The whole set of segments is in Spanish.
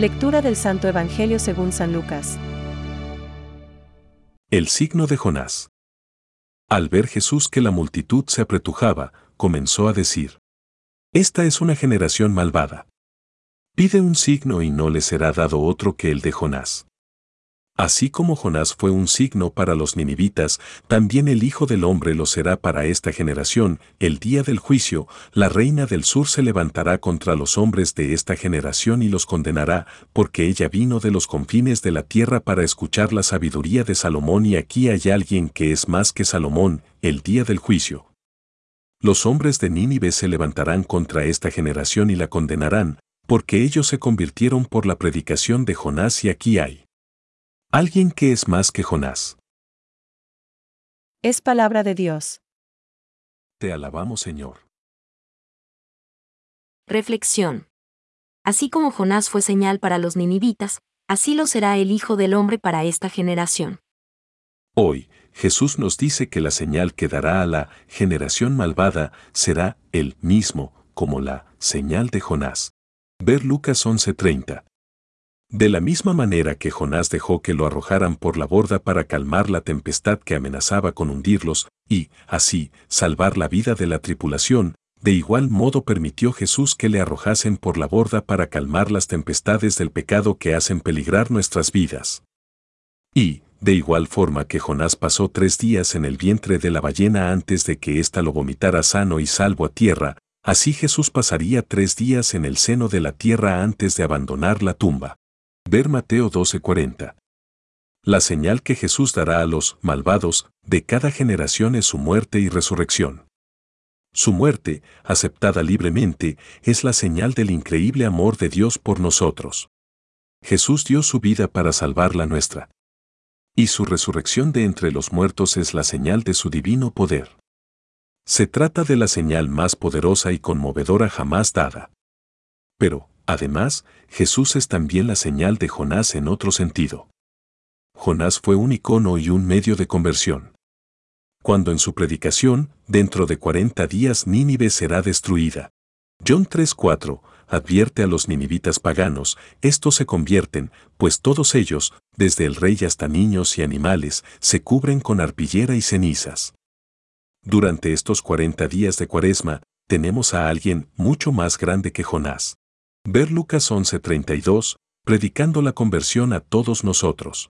Lectura del Santo Evangelio según San Lucas. El signo de Jonás. Al ver Jesús que la multitud se apretujaba, comenzó a decir, Esta es una generación malvada. Pide un signo y no le será dado otro que el de Jonás. Así como Jonás fue un signo para los ninivitas, también el Hijo del Hombre lo será para esta generación. El día del juicio, la reina del sur se levantará contra los hombres de esta generación y los condenará, porque ella vino de los confines de la tierra para escuchar la sabiduría de Salomón y aquí hay alguien que es más que Salomón, el día del juicio. Los hombres de Nínive se levantarán contra esta generación y la condenarán, porque ellos se convirtieron por la predicación de Jonás y aquí hay Alguien que es más que Jonás. Es palabra de Dios. Te alabamos, Señor. Reflexión. Así como Jonás fue señal para los ninivitas, así lo será el Hijo del Hombre para esta generación. Hoy, Jesús nos dice que la señal que dará a la generación malvada será el mismo, como la señal de Jonás. Ver Lucas 11:30. De la misma manera que Jonás dejó que lo arrojaran por la borda para calmar la tempestad que amenazaba con hundirlos, y, así, salvar la vida de la tripulación, de igual modo permitió Jesús que le arrojasen por la borda para calmar las tempestades del pecado que hacen peligrar nuestras vidas. Y, de igual forma que Jonás pasó tres días en el vientre de la ballena antes de que ésta lo vomitara sano y salvo a tierra, así Jesús pasaría tres días en el seno de la tierra antes de abandonar la tumba. Ver Mateo 12:40. La señal que Jesús dará a los malvados de cada generación es su muerte y resurrección. Su muerte, aceptada libremente, es la señal del increíble amor de Dios por nosotros. Jesús dio su vida para salvar la nuestra. Y su resurrección de entre los muertos es la señal de su divino poder. Se trata de la señal más poderosa y conmovedora jamás dada. Pero, Además, Jesús es también la señal de Jonás en otro sentido. Jonás fue un icono y un medio de conversión. Cuando en su predicación, dentro de 40 días Nínive será destruida. John 3:4 advierte a los ninivitas paganos, estos se convierten, pues todos ellos, desde el rey hasta niños y animales, se cubren con arpillera y cenizas. Durante estos 40 días de cuaresma, tenemos a alguien mucho más grande que Jonás. Ver Lucas 11:32, predicando la conversión a todos nosotros.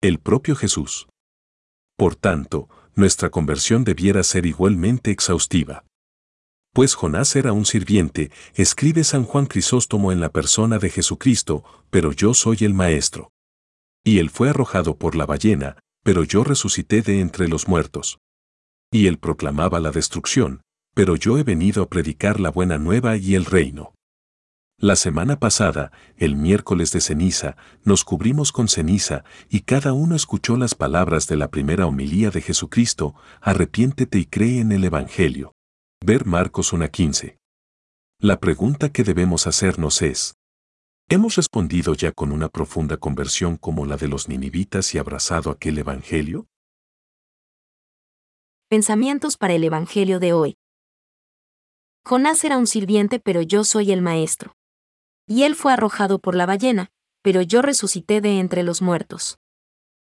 El propio Jesús. Por tanto, nuestra conversión debiera ser igualmente exhaustiva. Pues Jonás era un sirviente, escribe San Juan Crisóstomo en la persona de Jesucristo, pero yo soy el Maestro. Y él fue arrojado por la ballena, pero yo resucité de entre los muertos. Y él proclamaba la destrucción, pero yo he venido a predicar la buena nueva y el reino. La semana pasada, el miércoles de ceniza, nos cubrimos con ceniza y cada uno escuchó las palabras de la primera homilía de Jesucristo, arrepiéntete y cree en el Evangelio. Ver Marcos 1.15. La pregunta que debemos hacernos es, ¿hemos respondido ya con una profunda conversión como la de los ninivitas y abrazado aquel Evangelio? Pensamientos para el Evangelio de hoy. Jonás era un sirviente pero yo soy el maestro y él fue arrojado por la ballena, pero yo resucité de entre los muertos.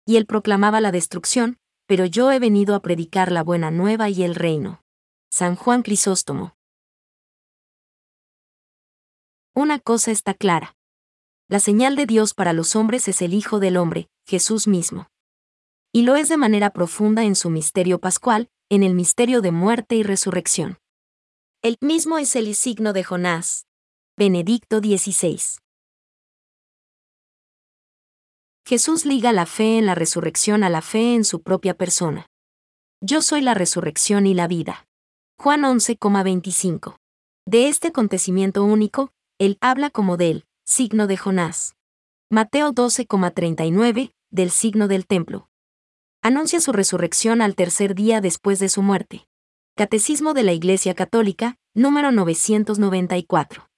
Y él proclamaba la destrucción, pero yo he venido a predicar la buena nueva y el reino. San Juan Crisóstomo. Una cosa está clara. La señal de Dios para los hombres es el Hijo del Hombre, Jesús mismo. Y lo es de manera profunda en su misterio pascual, en el misterio de muerte y resurrección. El mismo es el signo de Jonás, Benedicto XVI. Jesús liga la fe en la resurrección a la fe en su propia persona. Yo soy la resurrección y la vida. Juan 11,25. De este acontecimiento único, él habla como del signo de Jonás. Mateo 12,39, del signo del templo. Anuncia su resurrección al tercer día después de su muerte. Catecismo de la Iglesia Católica, número 994.